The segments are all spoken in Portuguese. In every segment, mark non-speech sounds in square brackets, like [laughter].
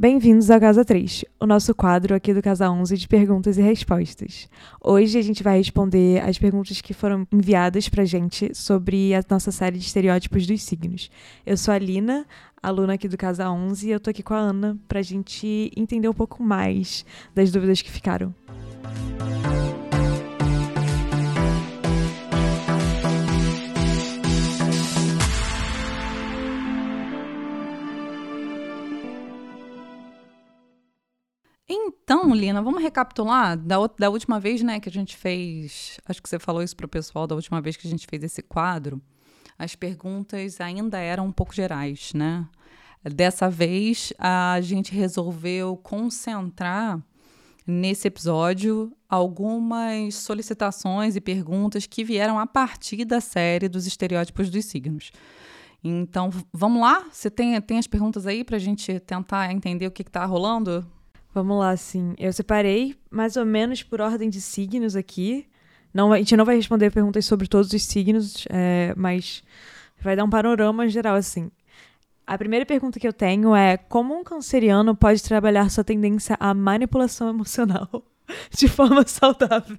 Bem-vindos ao Casa 3, o nosso quadro aqui do Casa 11 de perguntas e respostas. Hoje a gente vai responder as perguntas que foram enviadas pra gente sobre a nossa série de estereótipos dos signos. Eu sou a Lina, aluna aqui do Casa 11, e eu tô aqui com a Ana pra gente entender um pouco mais das dúvidas que ficaram. Então, Lina, vamos recapitular da, da última vez, né, que a gente fez. Acho que você falou isso para o pessoal da última vez que a gente fez esse quadro. As perguntas ainda eram um pouco gerais, né? Dessa vez, a gente resolveu concentrar nesse episódio algumas solicitações e perguntas que vieram a partir da série dos estereótipos dos signos. Então, vamos lá? Você tem, tem as perguntas aí para a gente tentar entender o que está rolando? Vamos lá, sim. Eu separei mais ou menos por ordem de signos aqui. Não, a gente não vai responder perguntas sobre todos os signos, é, mas vai dar um panorama geral, assim. A primeira pergunta que eu tenho é: como um canceriano pode trabalhar sua tendência à manipulação emocional [laughs] de forma saudável?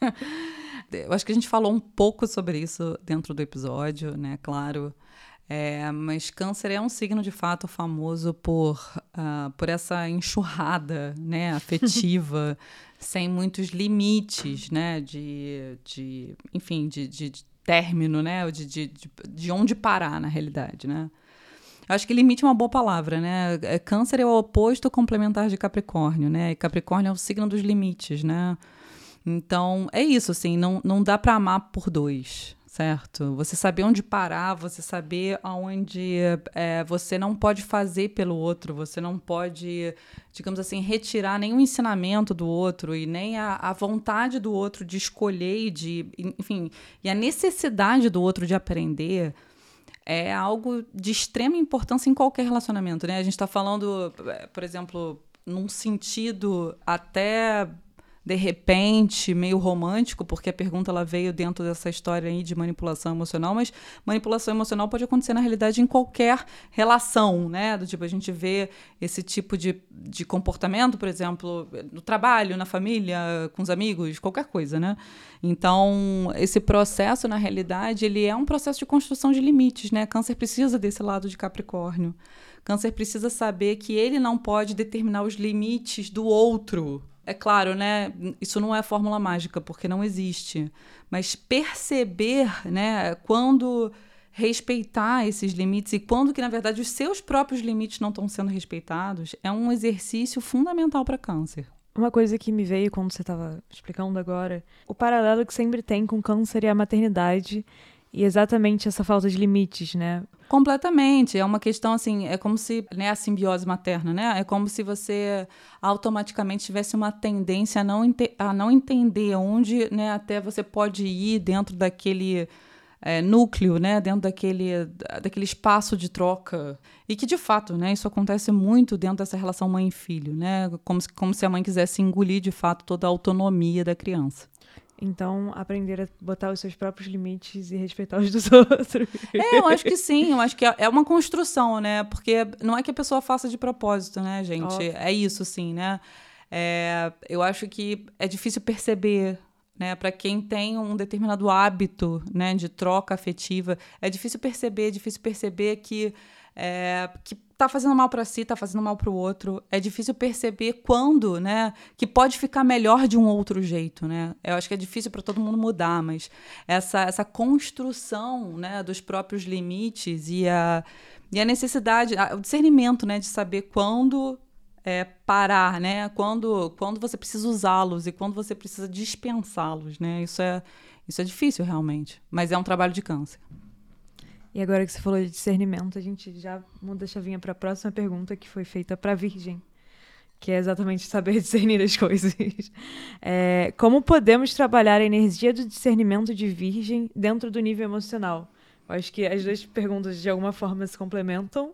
[laughs] eu acho que a gente falou um pouco sobre isso dentro do episódio, né? Claro. É, mas câncer é um signo de fato famoso por, uh, por essa enxurrada né, [laughs] afetiva, sem muitos limites, né? De, de enfim, de, de, de término, né? De, de, de, de onde parar, na realidade, né? Acho que limite é uma boa palavra, né? É, câncer é o oposto complementar de Capricórnio, né? E Capricórnio é o signo dos limites, né? Então, é isso, assim, não, não dá para amar por dois, certo? Você saber onde parar, você saber aonde é, você não pode fazer pelo outro, você não pode, digamos assim, retirar nenhum ensinamento do outro e nem a, a vontade do outro de escolher e de, enfim, e a necessidade do outro de aprender é algo de extrema importância em qualquer relacionamento, né? A gente está falando, por exemplo, num sentido até de repente, meio romântico, porque a pergunta ela veio dentro dessa história aí de manipulação emocional, mas manipulação emocional pode acontecer na realidade em qualquer relação, né? Do tipo, a gente vê esse tipo de, de comportamento, por exemplo, no trabalho, na família, com os amigos, qualquer coisa, né? Então, esse processo, na realidade, ele é um processo de construção de limites, né? Câncer precisa desse lado de Capricórnio. Câncer precisa saber que ele não pode determinar os limites do outro, é claro, né? Isso não é fórmula mágica, porque não existe. Mas perceber, né, quando respeitar esses limites e quando que, na verdade, os seus próprios limites não estão sendo respeitados, é um exercício fundamental para câncer. Uma coisa que me veio quando você estava explicando agora, o paralelo que sempre tem com câncer e a maternidade e exatamente essa falta de limites, né? Completamente. É uma questão assim, é como se, né, a simbiose materna, né? É como se você automaticamente tivesse uma tendência a não, a não entender onde, né, até você pode ir dentro daquele é, núcleo, né, dentro daquele, daquele espaço de troca. E que, de fato, né, isso acontece muito dentro dessa relação mãe-filho, né? Como se, como se a mãe quisesse engolir, de fato, toda a autonomia da criança. Então, aprender a botar os seus próprios limites e respeitar os dos [laughs] outros. É, eu acho que sim, eu acho que é, é uma construção, né? Porque não é que a pessoa faça de propósito, né, gente? Óbvio. É isso, sim, né? É, eu acho que é difícil perceber, né? Para quem tem um determinado hábito, né, de troca afetiva, é difícil perceber, é difícil perceber que é, que tá fazendo mal para si, tá fazendo mal para o outro. É difícil perceber quando, né, que pode ficar melhor de um outro jeito, né? Eu acho que é difícil para todo mundo mudar, mas essa essa construção, né, dos próprios limites e a e a necessidade, o discernimento, né, de saber quando é, parar, né? Quando, quando você precisa usá-los e quando você precisa dispensá-los, né? Isso é, isso é difícil realmente, mas é um trabalho de câncer. E agora que você falou de discernimento, a gente já muda a chavinha para a próxima pergunta que foi feita para a Virgem, que é exatamente saber [laughs] discernir as coisas. É, como podemos trabalhar a energia do discernimento de Virgem dentro do nível emocional? Eu acho que as duas perguntas de alguma forma se complementam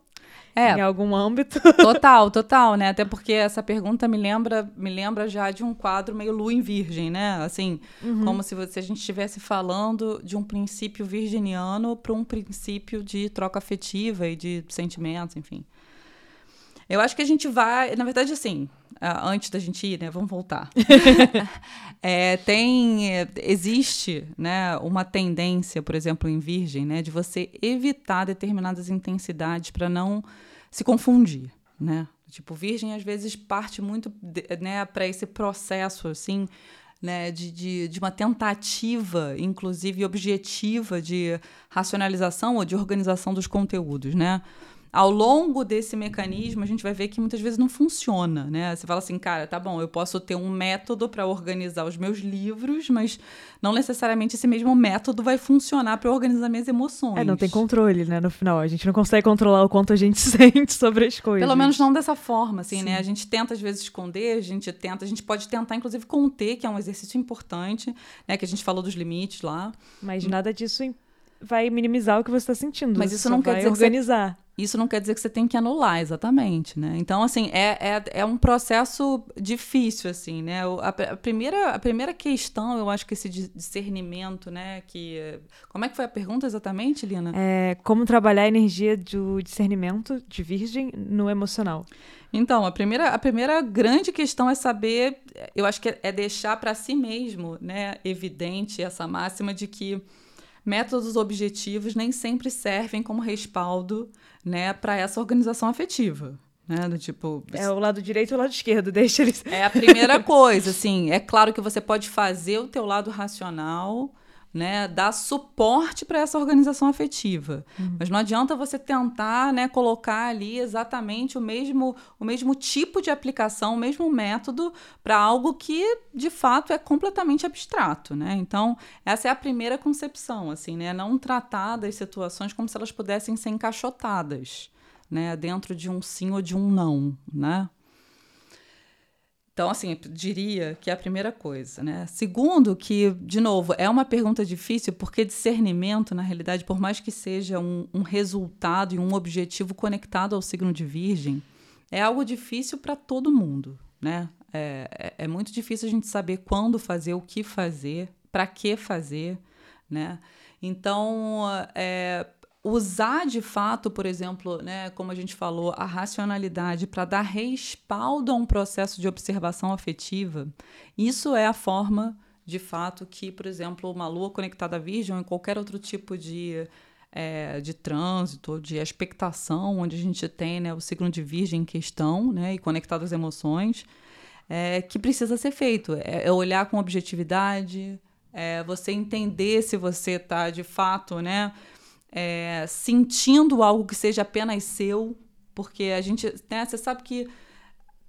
é, em algum âmbito. [laughs] Total, total, né? Até porque essa pergunta me lembra, me lembra já de um quadro meio lua em virgem, né? Assim, uhum. como se, se a gente estivesse falando de um princípio virginiano para um princípio de troca afetiva e de sentimentos, enfim. Eu acho que a gente vai, na verdade, assim, antes da gente ir, né? Vamos voltar. [laughs] é, tem, existe, né, uma tendência, por exemplo, em Virgem, né, de você evitar determinadas intensidades para não se confundir, né? Tipo, Virgem às vezes parte muito, né, para esse processo, assim, né, de, de, de, uma tentativa, inclusive objetiva, de racionalização ou de organização dos conteúdos, né? Ao longo desse mecanismo, a gente vai ver que muitas vezes não funciona, né? Você fala assim, cara, tá bom, eu posso ter um método para organizar os meus livros, mas não necessariamente esse mesmo método vai funcionar para organizar minhas emoções. É, não tem controle, né? No final, a gente não consegue controlar o quanto a gente [laughs] sente sobre as coisas. Pelo menos não dessa forma, assim, Sim. né? A gente tenta às vezes esconder, a gente tenta, a gente pode tentar inclusive conter, que é um exercício importante, né? Que a gente falou dos limites lá. Mas nada disso vai minimizar o que você está sentindo. Mas isso não quer dizer organizar. Que você isso não quer dizer que você tem que anular, exatamente, né? Então, assim, é, é, é um processo difícil, assim, né? A, a, primeira, a primeira questão, eu acho que esse discernimento, né? Que, como é que foi a pergunta exatamente, Lina? É, como trabalhar a energia do discernimento de virgem no emocional. Então, a primeira, a primeira grande questão é saber, eu acho que é, é deixar para si mesmo, né, evidente essa máxima de que métodos objetivos nem sempre servem como respaldo né, para essa organização afetiva. Né, do tipo. É o lado direito e o lado esquerdo, [laughs] deixa eles. É a primeira coisa, assim. É claro que você pode fazer o teu lado racional, né, dar suporte para essa organização afetiva. Uhum. Mas não adianta você tentar, né, colocar ali exatamente o mesmo, o mesmo tipo de aplicação, o mesmo método para algo que de fato é completamente abstrato, né? Então, essa é a primeira concepção, assim, né, não tratar das situações como se elas pudessem ser encaixotadas, né, dentro de um sim ou de um não, né? Então, assim, diria que é a primeira coisa, né? Segundo, que, de novo, é uma pergunta difícil, porque discernimento, na realidade, por mais que seja um, um resultado e um objetivo conectado ao signo de Virgem, é algo difícil para todo mundo, né? É, é, é muito difícil a gente saber quando fazer, o que fazer, para que fazer, né? Então, é, usar de fato, por exemplo, né, como a gente falou, a racionalidade para dar respaldo a um processo de observação afetiva, isso é a forma de fato que, por exemplo, uma lua conectada à virgem ou em qualquer outro tipo de, é, de trânsito, de expectação, onde a gente tem né, o signo de virgem em questão né, e conectado às emoções, é, que precisa ser feito. É, é olhar com objetividade, é você entender se você está de fato, né? É, sentindo algo que seja apenas seu, porque a gente, né, você sabe que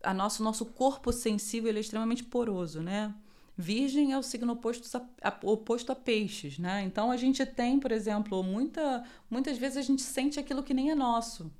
a nosso nosso corpo sensível é extremamente poroso, né? Virgem é o signo oposto a, a, oposto a peixes, né? Então a gente tem, por exemplo, muita, muitas vezes a gente sente aquilo que nem é nosso.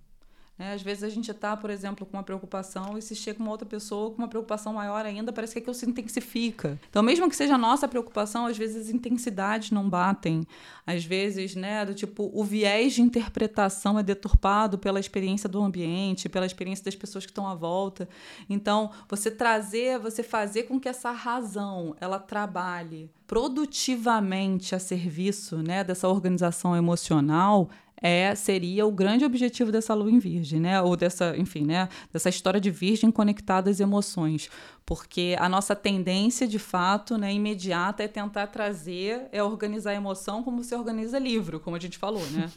Né? Às vezes a gente está, por exemplo, com uma preocupação e se chega uma outra pessoa com uma preocupação maior ainda, parece que aquilo se intensifica. Então, mesmo que seja a nossa preocupação, às vezes as intensidades não batem. Às vezes, né, do tipo, o viés de interpretação é deturpado pela experiência do ambiente, pela experiência das pessoas que estão à volta. Então, você trazer, você fazer com que essa razão, ela trabalhe produtivamente a serviço, né, dessa organização emocional, é seria o grande objetivo dessa lua em virgem, né? Ou dessa, enfim, né, dessa história de virgem conectada às emoções, porque a nossa tendência, de fato, né, imediata é tentar trazer, é organizar a emoção como se organiza livro, como a gente falou, né?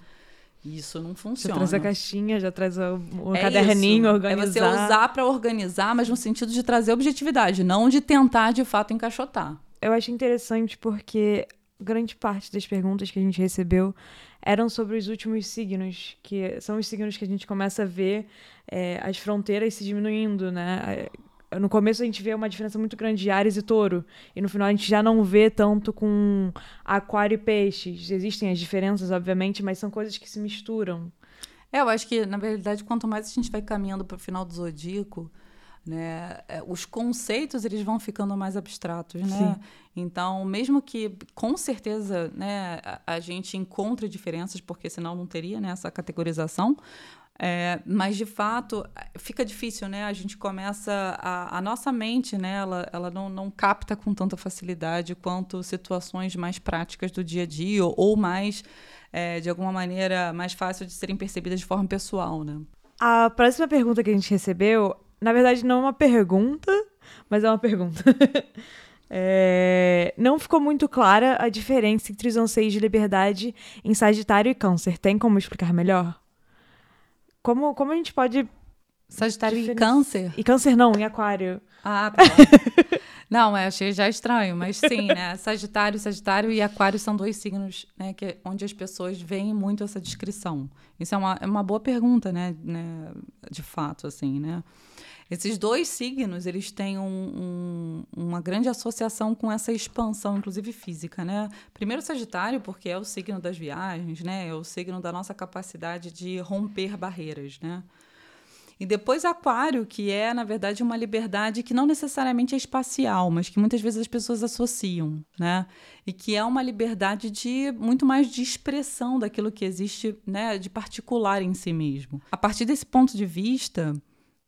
Isso não funciona. Já traz a caixinha, já traz o, o é caderninho, isso. organizar. É você usar para organizar, mas no sentido de trazer objetividade, não de tentar, de fato, encaixotar. Eu acho interessante porque grande parte das perguntas que a gente recebeu eram sobre os últimos signos, que são os signos que a gente começa a ver é, as fronteiras se diminuindo, né? No começo a gente vê uma diferença muito grande de Ares e Touro, e no final a gente já não vê tanto com Aquário e Peixes. Existem as diferenças, obviamente, mas são coisas que se misturam. É, eu acho que, na verdade, quanto mais a gente vai caminhando para o final do zodíaco, né? É, os conceitos eles vão ficando mais abstratos, né? Sim. Então, mesmo que com certeza, né, a, a, gente encontre diferenças, porque senão não teria né, essa categorização. É, mas de fato fica difícil, né? A gente começa a, a nossa mente, né? Ela, ela não, não capta com tanta facilidade quanto situações mais práticas do dia a dia ou, ou mais é, de alguma maneira mais fácil de serem percebidas de forma pessoal, né? A próxima pergunta que a gente recebeu, na verdade, não é uma pergunta, mas é uma pergunta. [laughs] É, não ficou muito clara a diferença entre os anseios de liberdade em Sagitário e Câncer. Tem como explicar melhor? Como, como a gente pode. Sagitário e Câncer? E Câncer não, em Aquário. Ah, tá. [laughs] não, eu achei já estranho, mas sim, né? Sagitário, Sagitário e Aquário são dois signos né, que, onde as pessoas veem muito essa descrição. Isso é uma, é uma boa pergunta, né, né? De fato, assim, né? Esses dois signos, eles têm um, um, uma grande associação com essa expansão, inclusive física, né? Primeiro Sagitário, porque é o signo das viagens, né? É o signo da nossa capacidade de romper barreiras, né? E depois Aquário, que é, na verdade, uma liberdade que não necessariamente é espacial, mas que muitas vezes as pessoas associam, né? E que é uma liberdade de muito mais de expressão daquilo que existe, né, de particular em si mesmo. A partir desse ponto de vista,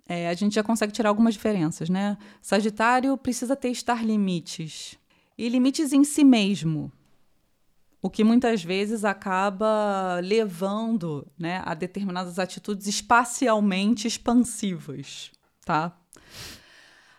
é, a gente já consegue tirar algumas diferenças, né? Sagitário precisa testar limites. E limites em si mesmo. O que muitas vezes acaba levando né, a determinadas atitudes espacialmente expansivas, tá?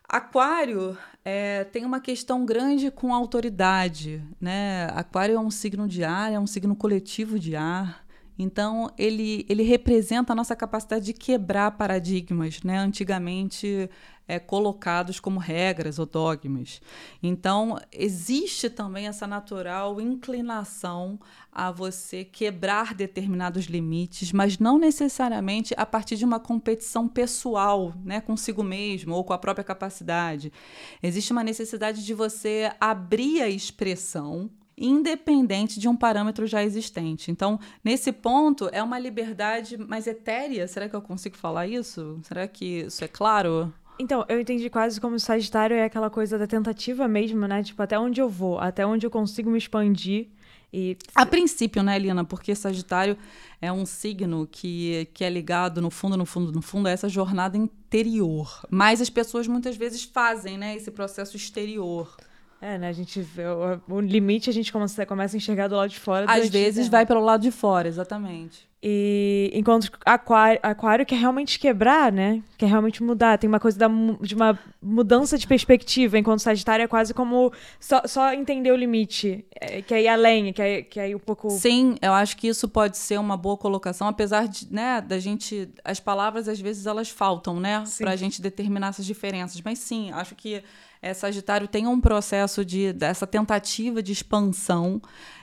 Aquário é, tem uma questão grande com autoridade, né? Aquário é um signo de ar, é um signo coletivo de ar. Então, ele, ele representa a nossa capacidade de quebrar paradigmas, né? antigamente é, colocados como regras ou dogmas. Então, existe também essa natural inclinação a você quebrar determinados limites, mas não necessariamente a partir de uma competição pessoal né? consigo mesmo ou com a própria capacidade. Existe uma necessidade de você abrir a expressão independente de um parâmetro já existente. Então, nesse ponto, é uma liberdade mais etérea. Será que eu consigo falar isso? Será que isso é claro? Então, eu entendi quase como Sagitário é aquela coisa da tentativa mesmo, né? Tipo, até onde eu vou, até onde eu consigo me expandir. E... A princípio, né, Lina? Porque Sagitário é um signo que, que é ligado, no fundo, no fundo, no fundo, a essa jornada interior. Mas as pessoas muitas vezes fazem, né, esse processo exterior. É, né? A gente vê, o, o, limite a gente começa, começa a enxergar do lado de fora. Às vezes vai pelo lado de fora, exatamente. E enquanto aquário, aquário quer realmente quebrar, né? Quer realmente mudar. Tem uma coisa da, de uma mudança de perspectiva, enquanto Sagitário é quase como só, só entender o limite, é, quer ir além, quer, quer ir um pouco. Sim, eu acho que isso pode ser uma boa colocação, apesar de, né, da gente. As palavras, às vezes, elas faltam, né? Sim. Pra gente determinar essas diferenças. Mas sim, acho que é, Sagitário tem um processo de dessa tentativa de expansão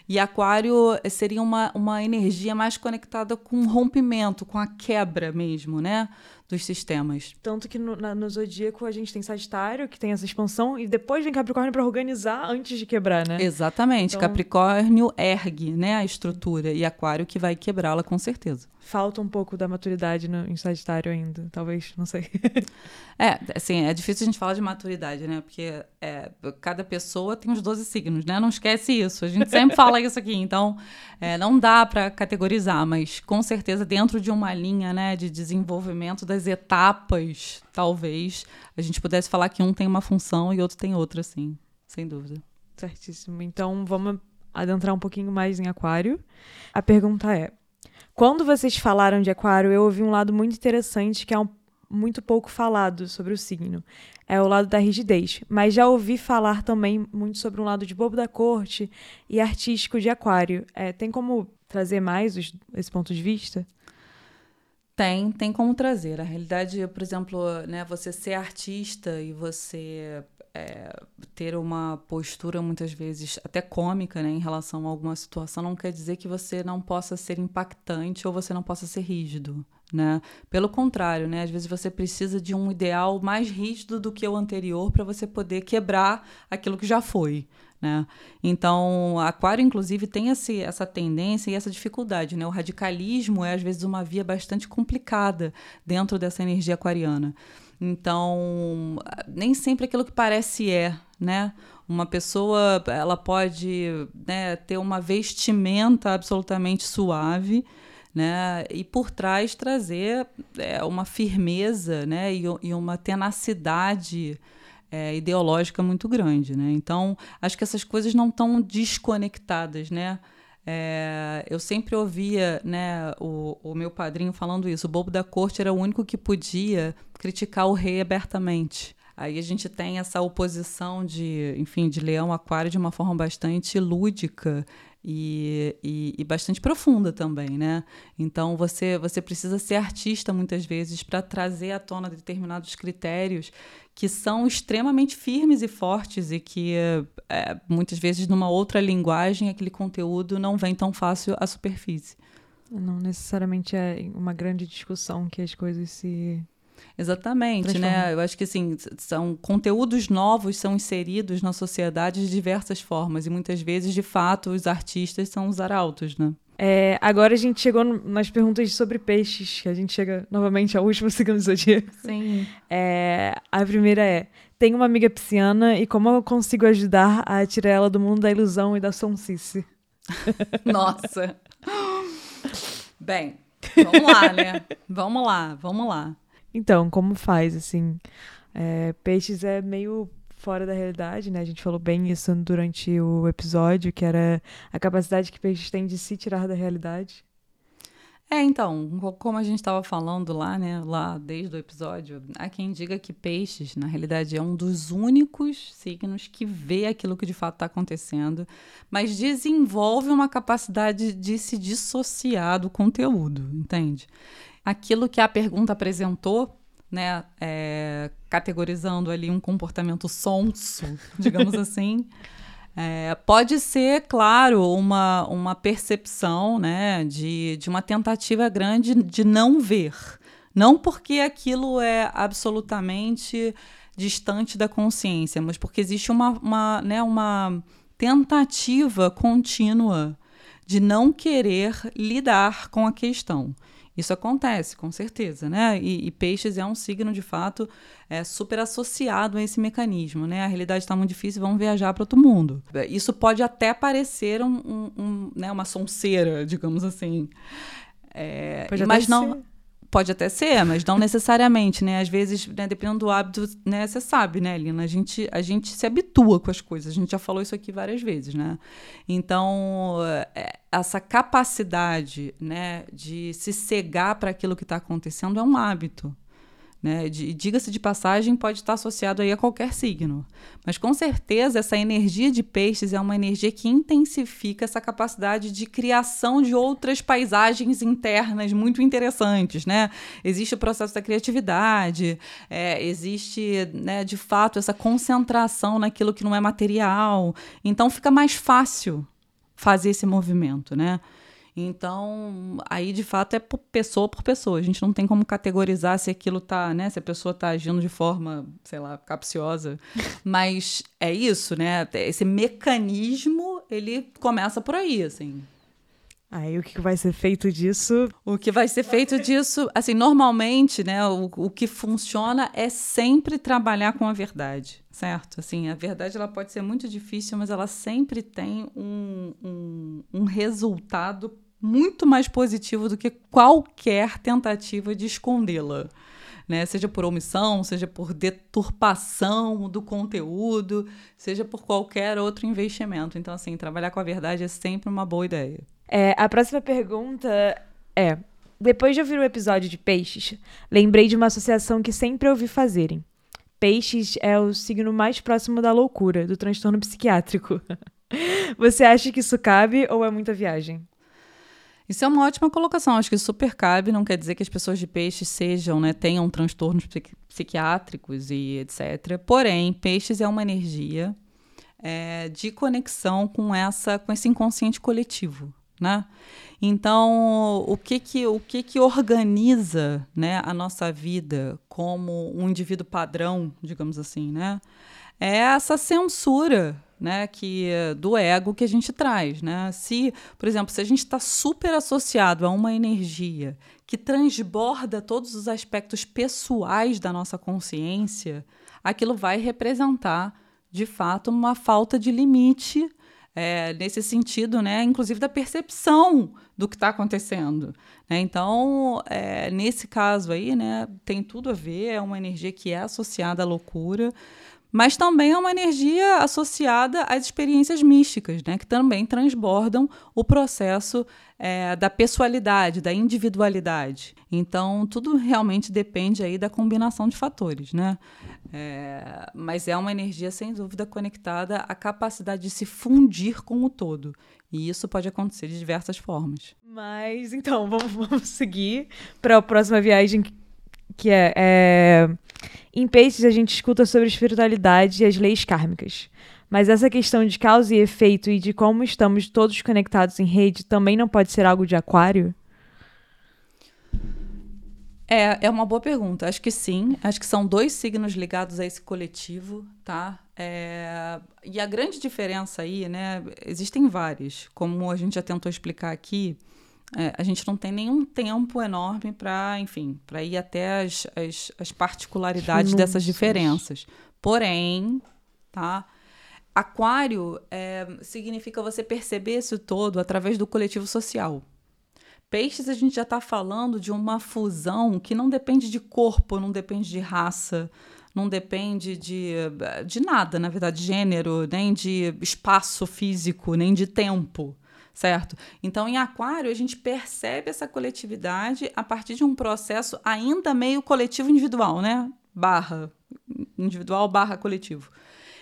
e Aquário seria uma, uma energia mais conectada com o rompimento, com a quebra mesmo, né? dos sistemas. Tanto que no, na, no Zodíaco a gente tem Sagitário, que tem essa expansão, e depois vem Capricórnio para organizar antes de quebrar, né? Exatamente. Então... Capricórnio ergue né, a estrutura, e Aquário que vai quebrá-la com certeza. Falta um pouco da maturidade no, em Sagitário ainda, talvez, não sei. é, assim, é difícil a gente falar de maturidade, né? Porque é, cada pessoa tem os 12 signos, né? Não esquece isso. A gente sempre fala isso aqui. Então, é, não dá para categorizar, mas com certeza dentro de uma linha né, de desenvolvimento das etapas, talvez a gente pudesse falar que um tem uma função e outro tem outra, sim, sem dúvida. Certíssimo. Então vamos adentrar um pouquinho mais em Aquário. A pergunta é: quando vocês falaram de Aquário, eu ouvi um lado muito interessante que é um, muito pouco falado sobre o signo. É o lado da rigidez. Mas já ouvi falar também muito sobre um lado de bobo da corte e artístico de Aquário. É, tem como trazer mais os, esse ponto de vista? Tem, tem como trazer. A realidade, por exemplo, né, você ser artista e você é, ter uma postura muitas vezes até cômica né, em relação a alguma situação não quer dizer que você não possa ser impactante ou você não possa ser rígido. Né? Pelo contrário, né? às vezes você precisa de um ideal mais rígido do que o anterior para você poder quebrar aquilo que já foi. Né? Então, Aquário, inclusive, tem esse, essa tendência e essa dificuldade. Né? O radicalismo é, às vezes, uma via bastante complicada dentro dessa energia aquariana. Então, nem sempre aquilo que parece é, né? Uma pessoa, ela pode né, ter uma vestimenta absolutamente suave, né? E por trás trazer é, uma firmeza, né? E, e uma tenacidade é, ideológica muito grande, né? Então, acho que essas coisas não estão desconectadas, né? É, eu sempre ouvia né, o, o meu padrinho falando isso. O bobo da corte era o único que podia criticar o rei abertamente. Aí a gente tem essa oposição de, enfim, de leão aquário de uma forma bastante lúdica e, e, e, bastante profunda também, né? Então você você precisa ser artista muitas vezes para trazer à tona determinados critérios que são extremamente firmes e fortes e que é, muitas vezes numa outra linguagem aquele conteúdo não vem tão fácil à superfície. Não necessariamente é uma grande discussão que as coisas se Exatamente, né? Eu acho que assim, são conteúdos novos são inseridos na sociedade de diversas formas e muitas vezes, de fato, os artistas são os arautos, né? É, agora a gente chegou nas perguntas sobre peixes, que a gente chega novamente ao último [laughs] segundo do zodíaco. Sim. É, a primeira é: tenho uma amiga pisciana e como eu consigo ajudar a tirar ela do mundo da ilusão e da sonsice? [laughs] Nossa. Bem, vamos lá, né? Vamos lá, vamos lá. Então, como faz, assim? É, peixes é meio fora da realidade, né? A gente falou bem isso durante o episódio, que era a capacidade que peixes têm de se tirar da realidade. É, então, como a gente estava falando lá, né, lá desde o episódio, há quem diga que peixes, na realidade, é um dos únicos signos que vê aquilo que de fato está acontecendo, mas desenvolve uma capacidade de se dissociar do conteúdo, entende? aquilo que a pergunta apresentou, né, é, categorizando ali um comportamento sonso, digamos [laughs] assim, é, pode ser, claro, uma, uma percepção né, de, de uma tentativa grande de não ver. Não porque aquilo é absolutamente distante da consciência, mas porque existe uma, uma, né, uma tentativa contínua de não querer lidar com a questão. Isso acontece, com certeza, né? E, e, peixes é um signo, de fato, é, super associado a esse mecanismo, né? A realidade está muito difícil, vamos viajar para outro mundo. Isso pode até parecer um, um, um, né, uma sonceira, digamos assim. É, mas não... Pode até ser, mas não necessariamente, né? Às vezes, né, dependendo do hábito, né? Você sabe, né, Lina? A gente, a gente se habitua com as coisas. A gente já falou isso aqui várias vezes, né? Então, é, essa capacidade, né, de se cegar para aquilo que está acontecendo é um hábito. Né? Diga-se de passagem, pode estar associado aí a qualquer signo. Mas com certeza essa energia de peixes é uma energia que intensifica essa capacidade de criação de outras paisagens internas muito interessantes. Né? Existe o processo da criatividade, é, existe né, de fato essa concentração naquilo que não é material. Então fica mais fácil fazer esse movimento, né? Então, aí de fato é por pessoa por pessoa. A gente não tem como categorizar se aquilo tá, né? Se a pessoa tá agindo de forma, sei lá, capciosa. [laughs] Mas é isso, né? Esse mecanismo, ele começa por aí, assim. Aí o que vai ser feito disso? O que vai ser feito disso, assim, normalmente, né, o, o que funciona é sempre trabalhar com a verdade, certo? Assim, a verdade ela pode ser muito difícil, mas ela sempre tem um, um, um resultado muito mais positivo do que qualquer tentativa de escondê-la. Né? Seja por omissão, seja por deturpação do conteúdo, seja por qualquer outro investimento. Então, assim, trabalhar com a verdade é sempre uma boa ideia. É, a próxima pergunta é: depois de ouvir o episódio de peixes, lembrei de uma associação que sempre ouvi fazerem. Peixes é o signo mais próximo da loucura, do transtorno psiquiátrico. [laughs] Você acha que isso cabe ou é muita viagem? Isso é uma ótima colocação. Acho que super cabe. Não quer dizer que as pessoas de peixes sejam, né, tenham transtornos psiquiátricos e etc. Porém, peixes é uma energia é, de conexão com essa, com esse inconsciente coletivo né? Então, o que que, o que, que organiza né, a nossa vida como um indivíduo padrão, digamos assim, né? É essa censura né, que, do ego que a gente traz. Né? Se, por exemplo, se a gente está super associado a uma energia que transborda todos os aspectos pessoais da nossa consciência, aquilo vai representar, de fato, uma falta de limite é, nesse sentido, né, inclusive da percepção do que está acontecendo. Né? Então, é, nesse caso aí, né, tem tudo a ver, é uma energia que é associada à loucura, mas também é uma energia associada às experiências místicas, né, que também transbordam o processo é, da pessoalidade, da individualidade. Então, tudo realmente depende aí da combinação de fatores, né? É, mas é uma energia, sem dúvida, conectada à capacidade de se fundir com o todo. E isso pode acontecer de diversas formas. Mas, então, [laughs] vamos, vamos seguir para a próxima viagem, que é, é em Peixes, a gente escuta sobre espiritualidade e as leis kármicas. Mas essa questão de causa e efeito e de como estamos todos conectados em rede também não pode ser algo de aquário? É, é uma boa pergunta. Acho que sim. Acho que são dois signos ligados a esse coletivo, tá? É, e a grande diferença aí, né? Existem várias. Como a gente já tentou explicar aqui, é, a gente não tem nenhum tempo enorme para, enfim, para ir até as, as, as particularidades Nossa. dessas diferenças. Porém, tá? Aquário é, significa você perceber isso todo através do coletivo social. Peixes, a gente já está falando de uma fusão que não depende de corpo, não depende de raça, não depende de, de nada, na verdade, gênero, nem de espaço físico, nem de tempo certo? Então, em Aquário, a gente percebe essa coletividade a partir de um processo ainda meio coletivo individual, né? Barra individual barra coletivo.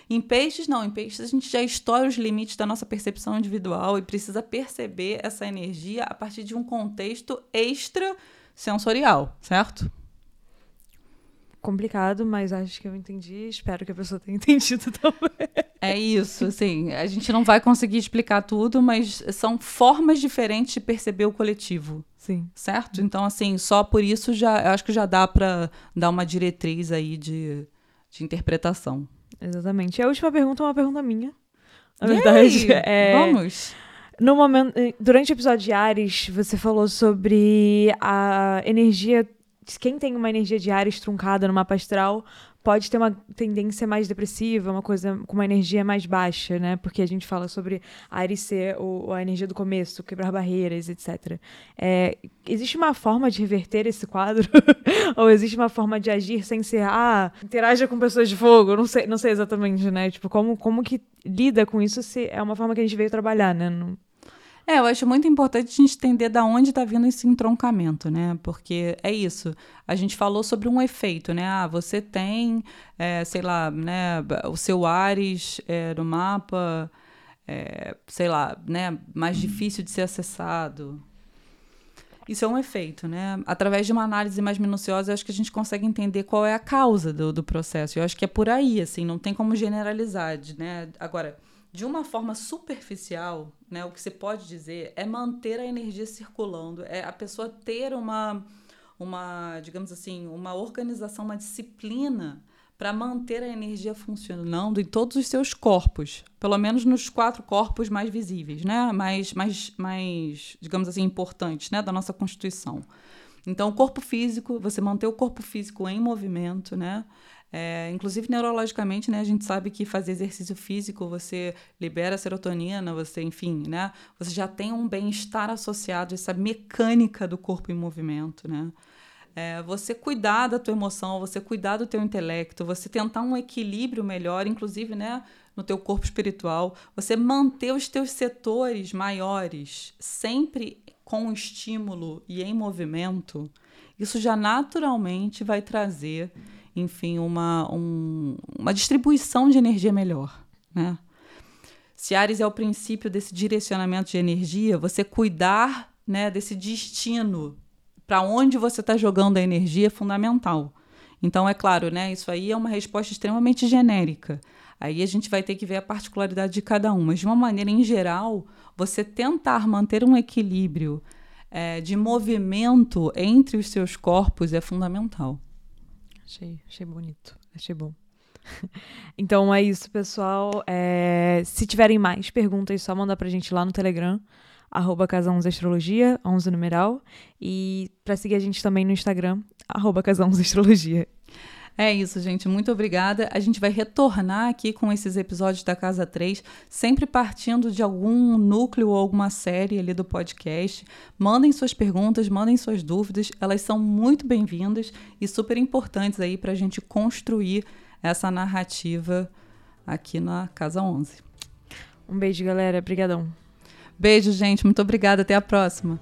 Em peixes, não. Em peixes, a gente já estoura os limites da nossa percepção individual e precisa perceber essa energia a partir de um contexto extra sensorial, certo? Complicado, mas acho que eu entendi. Espero que a pessoa tenha [laughs] entendido também. É isso, assim. A gente não vai conseguir explicar tudo, mas são formas diferentes de perceber o coletivo. Sim. Certo? Então, assim, só por isso já eu acho que já dá para dar uma diretriz aí de, de interpretação. Exatamente. E a última pergunta é uma pergunta minha. Na verdade, [laughs] é... Vamos. No momento, durante o episódio de Ares, você falou sobre a energia quem tem uma energia de Ares truncada no mapa astral pode ter uma tendência mais depressiva, uma coisa com uma energia mais baixa, né? Porque a gente fala sobre Ares ser o, a energia do começo, quebrar barreiras, etc. É, existe uma forma de reverter esse quadro? [laughs] Ou existe uma forma de agir sem ser, ah, interaja com pessoas de fogo? Não sei, não sei exatamente, né? Tipo, como, como que lida com isso se é uma forma que a gente veio trabalhar, né? Não, é, eu acho muito importante a gente entender da onde está vindo esse entroncamento, né? Porque é isso. A gente falou sobre um efeito, né? Ah, você tem, é, sei lá, né, o seu Ares é, no mapa, é, sei lá, né, mais difícil de ser acessado. Isso é um efeito, né? Através de uma análise mais minuciosa, eu acho que a gente consegue entender qual é a causa do, do processo. Eu acho que é por aí, assim, não tem como generalizar, né? Agora de uma forma superficial, né, o que se pode dizer é manter a energia circulando, é a pessoa ter uma, uma digamos assim, uma organização, uma disciplina para manter a energia funcionando em todos os seus corpos, pelo menos nos quatro corpos mais visíveis, né, mais, mais, mais digamos assim, importantes, né, da nossa constituição. Então, o corpo físico, você manter o corpo físico em movimento, né? É, inclusive neurologicamente, né, a gente sabe que fazer exercício físico você libera serotonina, você, enfim, né, você já tem um bem-estar associado a essa mecânica do corpo em movimento, né? É, você cuidar da tua emoção, você cuidar do teu intelecto, você tentar um equilíbrio melhor, inclusive, né, no teu corpo espiritual, você manter os teus setores maiores sempre com estímulo e em movimento, isso já naturalmente vai trazer enfim, uma, um, uma distribuição de energia melhor, né? Se Ares é o princípio desse direcionamento de energia, você cuidar né, desse destino para onde você está jogando a energia é fundamental. Então, é claro, né, isso aí é uma resposta extremamente genérica. Aí a gente vai ter que ver a particularidade de cada um. Mas, de uma maneira em geral, você tentar manter um equilíbrio é, de movimento entre os seus corpos é fundamental. Achei, achei bonito. Achei bom. [laughs] então é isso, pessoal. É, se tiverem mais perguntas, só mandar pra gente lá no Telegram, arroba Casa 11 Astrologia, 11 numeral. E pra seguir a gente também no Instagram, arroba Casa 11 Astrologia. É isso, gente. Muito obrigada. A gente vai retornar aqui com esses episódios da Casa 3, sempre partindo de algum núcleo ou alguma série ali do podcast. Mandem suas perguntas, mandem suas dúvidas. Elas são muito bem-vindas e super importantes aí para a gente construir essa narrativa aqui na Casa 11. Um beijo, galera. Obrigadão. Beijo, gente. Muito obrigada. Até a próxima.